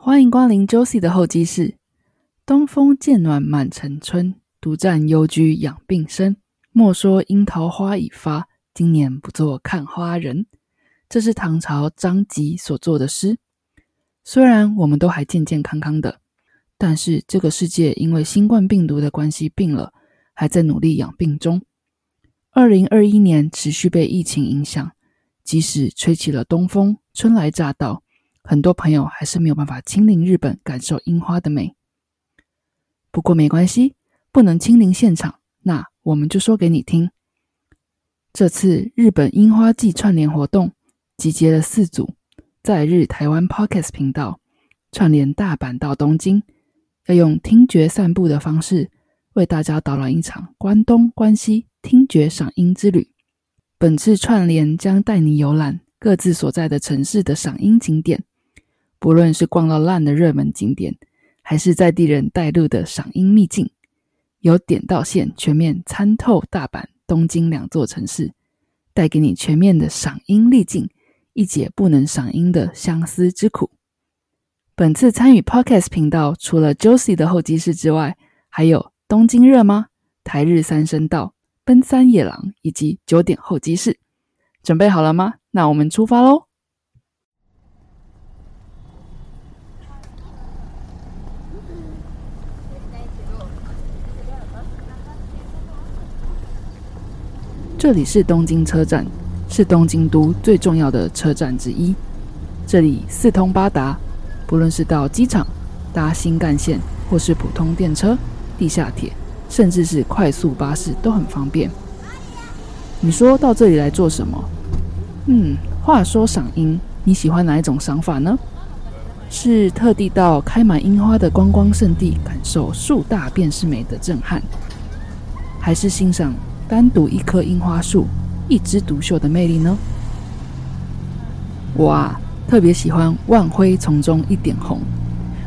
欢迎光临 Josie 的候机室。东风渐暖满城春，独占幽居养病身。莫说樱桃花已发，今年不做看花人。这是唐朝张籍所作的诗。虽然我们都还健健康康的，但是这个世界因为新冠病毒的关系病了，还在努力养病中。二零二一年持续被疫情影响，即使吹起了东风，春来乍到。很多朋友还是没有办法亲临日本感受樱花的美。不过没关系，不能亲临现场，那我们就说给你听。这次日本樱花季串联活动集结了四组在日台湾 Podcast 频道，串联大阪到东京，要用听觉散步的方式为大家导览一场关东关西听觉赏樱之旅。本次串联将带你游览各自所在的城市的赏樱景点。不论是逛到烂的热门景点，还是在地人带路的赏樱秘境，由点到线全面参透大阪、东京两座城市，带给你全面的赏樱历境，一解不能赏樱的相思之苦。本次参与 Podcast 频道，除了 Josie 的候机室之外，还有东京热吗？台日三声道、奔三野狼以及九点候机室。准备好了吗？那我们出发喽！这里是东京车站，是东京都最重要的车站之一。这里四通八达，不论是到机场、搭新干线，或是普通电车、地下铁，甚至是快速巴士都很方便。你说到这里来做什么？嗯，话说赏樱，你喜欢哪一种赏法呢？是特地到开满樱花的观光胜地，感受树大便是美的震撼，还是欣赏？单独一棵樱花树，一枝独秀的魅力呢？我啊，特别喜欢“万灰丛中一点红”，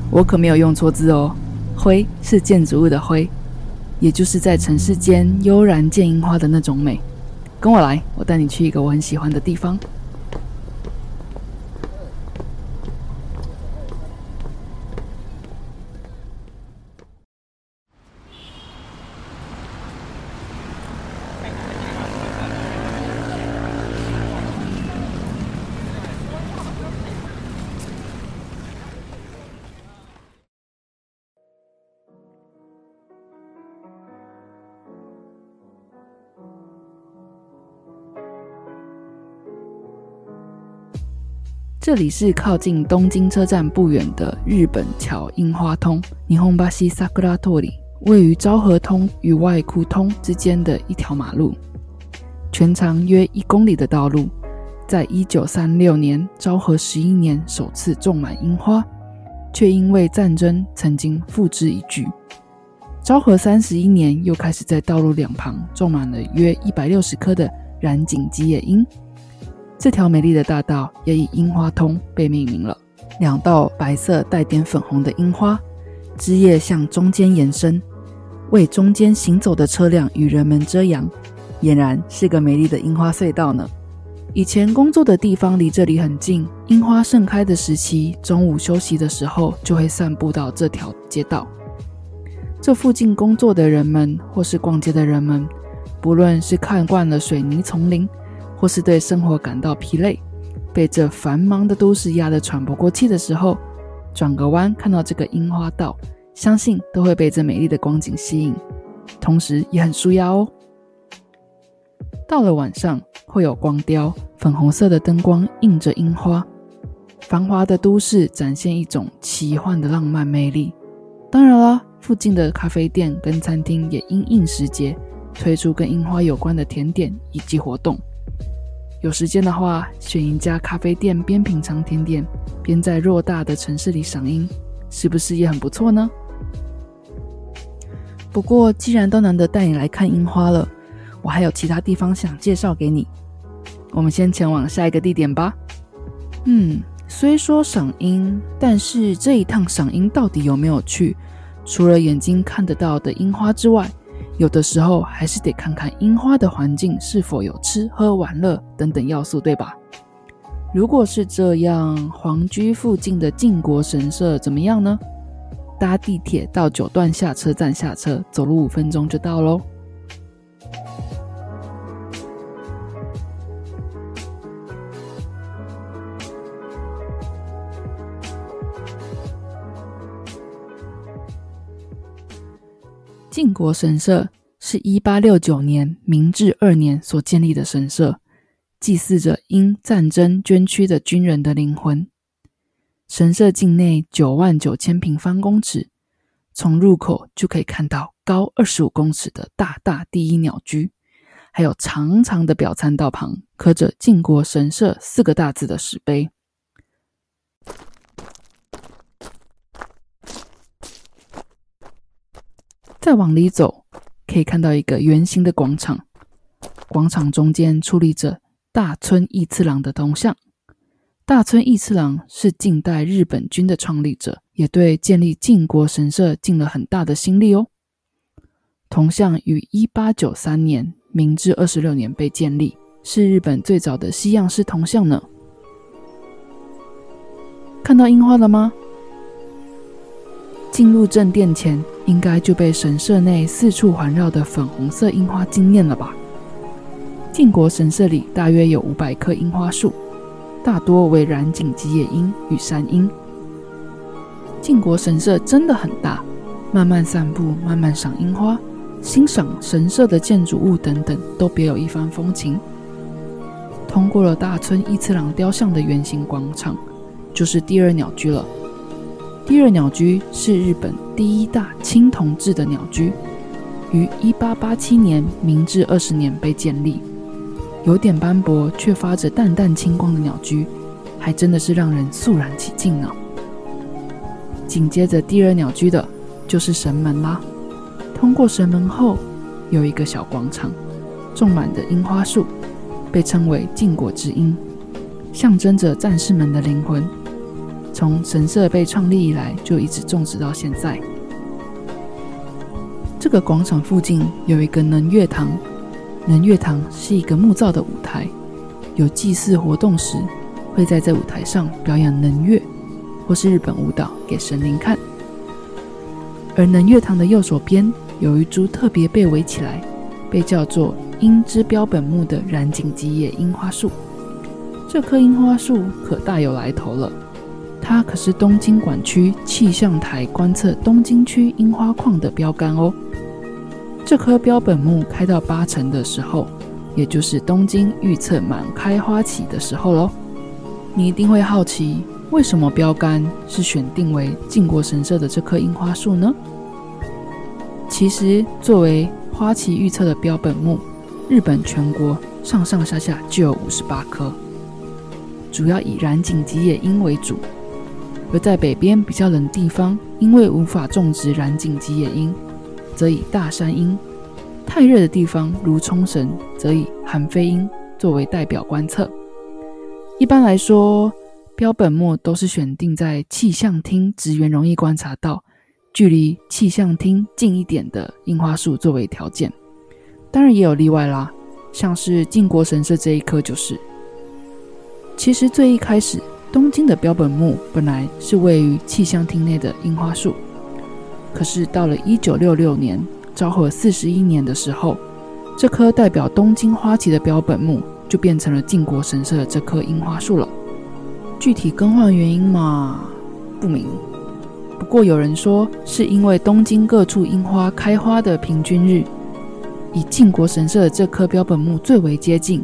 我可没有用错字哦。灰是建筑物的灰，也就是在城市间悠然见樱花的那种美。跟我来，我带你去一个我很喜欢的地方。这里是靠近东京车站不远的日本桥樱花通（霓虹巴西萨克拉托里），位于昭和通与外库通之间的一条马路，全长约一公里的道路，在一九三六年昭和十一年首次种满樱花，却因为战争曾经付之一炬。昭和三十一年又开始在道路两旁种满了约一百六十棵的染井吉野樱。这条美丽的大道也以樱花通被命名了。两道白色带点粉红的樱花枝叶向中间延伸，为中间行走的车辆与人们遮阳，俨然是个美丽的樱花隧道呢。以前工作的地方离这里很近，樱花盛开的时期，中午休息的时候就会散步到这条街道。这附近工作的人们或是逛街的人们，不论是看惯了水泥丛林。或是对生活感到疲累，被这繁忙的都市压得喘不过气的时候，转个弯看到这个樱花道，相信都会被这美丽的光景吸引，同时也很舒压哦。到了晚上，会有光雕，粉红色的灯光映着樱花，繁华的都市展现一种奇幻的浪漫魅力。当然啦，附近的咖啡店跟餐厅也因应时节，推出跟樱花有关的甜点以及活动。有时间的话，选一家咖啡店，边品尝甜点，边在偌大的城市里赏樱，是不是也很不错呢？不过，既然都难得带你来看樱花了，我还有其他地方想介绍给你。我们先前往下一个地点吧。嗯，虽说赏樱，但是这一趟赏樱到底有没有趣？除了眼睛看得到的樱花之外，有的时候还是得看看樱花的环境是否有吃喝玩乐等等要素，对吧？如果是这样，皇居附近的靖国神社怎么样呢？搭地铁到九段下车站下车，走路五分钟就到喽。靖国神社是一八六九年明治二年所建立的神社，祭祀着因战争捐躯的军人的灵魂。神社境内九万九千平方公尺，从入口就可以看到高二十五公尺的大大第一鸟居，还有长长的表参道旁刻着“靖国神社”四个大字的石碑。再往里走，可以看到一个圆形的广场，广场中间矗立着大村义次郎的铜像。大村义次郎是近代日本军的创立者，也对建立靖国神社尽了很大的心力哦。铜像于一八九三年明治二十六年被建立，是日本最早的西洋式铜像呢。看到樱花了吗？进入正殿前，应该就被神社内四处环绕的粉红色樱花惊艳了吧？靖国神社里大约有五百棵樱花树，大多为染井吉野樱与山樱。靖国神社真的很大，慢慢散步，慢慢赏樱花，欣赏神社的建筑物等等，都别有一番风情。通过了大村一次郎雕像的圆形广场，就是第二鸟居了。第二鸟居是日本第一大青铜制的鸟居，于一八八七年明治二十年被建立。有点斑驳却发着淡淡青光的鸟居，还真的是让人肃然起敬呢。紧接着第二鸟居的就是神门啦。通过神门后，有一个小广场，种满着樱花树，被称为“禁果之樱”，象征着战士们的灵魂。从神社被创立以来，就一直种植到现在。这个广场附近有一个能乐堂，能乐堂是一个木造的舞台，有祭祀活动时会在这舞台上表演能乐或是日本舞蹈给神灵看。而能乐堂的右手边有一株特别被围起来，被叫做“樱之标本木”的染井吉野樱花树。这棵樱花树可大有来头了。它可是东京管区气象台观测东京区樱花矿的标杆哦。这棵标本木开到八成的时候，也就是东京预测满开花期的时候喽。你一定会好奇，为什么标杆是选定为靖国神社的这棵樱花树呢？其实，作为花期预测的标本木，日本全国上上下下就有五十八棵，主要以染井吉野樱为主。而在北边比较冷地方，因为无法种植染井吉野樱，则以大山樱；太热的地方，如冲绳，则以寒飞樱作为代表观测。一般来说，标本木都是选定在气象厅职员容易观察到、距离气象厅近一点的樱花树作为条件。当然也有例外啦，像是靖国神社这一棵就是。其实最一开始。东京的标本木本来是位于气象厅内的樱花树，可是到了一九六六年昭和四十一年的时候，这棵代表东京花期的标本木就变成了靖国神社的这棵樱花树了。具体更换原因嘛不明，不过有人说是因为东京各处樱花开花的平均日，以靖国神社的这棵标本木最为接近。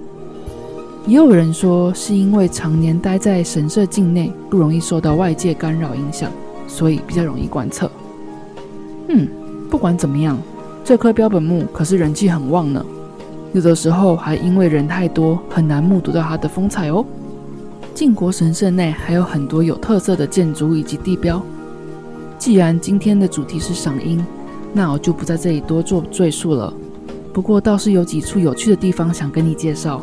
也有人说，是因为常年待在神社境内，不容易受到外界干扰影响，所以比较容易观测。嗯，不管怎么样，这棵标本木可是人气很旺呢。有的时候还因为人太多，很难目睹到它的风采哦。靖国神社内还有很多有特色的建筑以及地标。既然今天的主题是赏樱，那我就不在这里多做赘述了。不过倒是有几处有趣的地方想跟你介绍。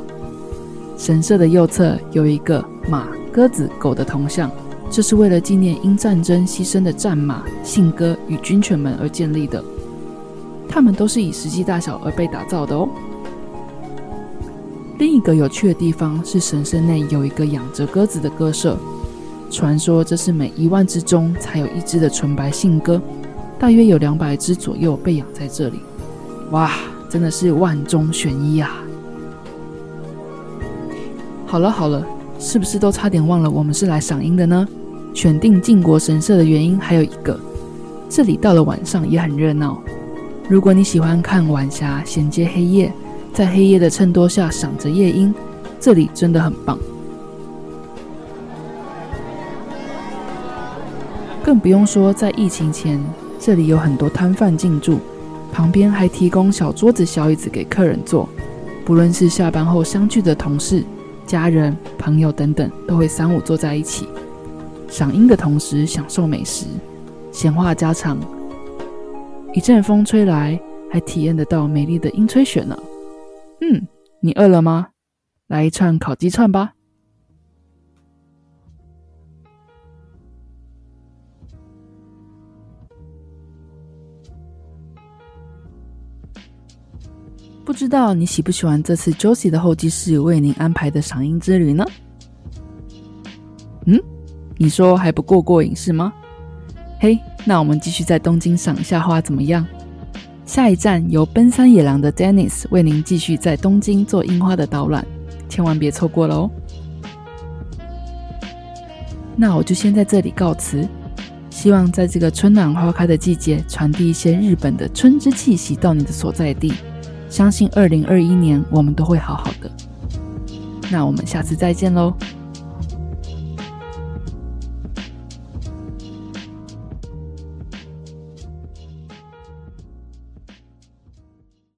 神社的右侧有一个马、鸽子、狗的铜像，这是为了纪念因战争牺牲的战马、信鸽与军犬们而建立的。它们都是以实际大小而被打造的哦。另一个有趣的地方是，神社内有一个养着鸽子的鸽舍，传说这是每一万只中才有一只的纯白信鸽，大约有两百只左右被养在这里。哇，真的是万中选一啊！好了好了，是不是都差点忘了我们是来赏樱的呢？选定靖国神社的原因还有一个，这里到了晚上也很热闹。如果你喜欢看晚霞衔接黑夜。在黑夜的衬托下赏着夜莺，这里真的很棒。更不用说在疫情前，这里有很多摊贩进驻，旁边还提供小桌子、小椅子给客人坐。不论是下班后相聚的同事、家人、朋友等等，都会三五坐在一起，赏樱的同时享受美食，闲话家常。一阵风吹来，还体验得到美丽的樱吹雪呢。嗯，你饿了吗？来一串烤鸡串吧。不知道你喜不喜欢这次 Josie 的候机室为您安排的赏樱之旅呢？嗯，你说还不过过瘾是吗？嘿，那我们继续在东京赏一下花怎么样？下一站由奔山野狼的 Dennis 为您继续在东京做樱花的导览，千万别错过了哦。那我就先在这里告辞，希望在这个春暖花开的季节，传递一些日本的春之气息到你的所在地。相信二零二一年我们都会好好的。那我们下次再见喽。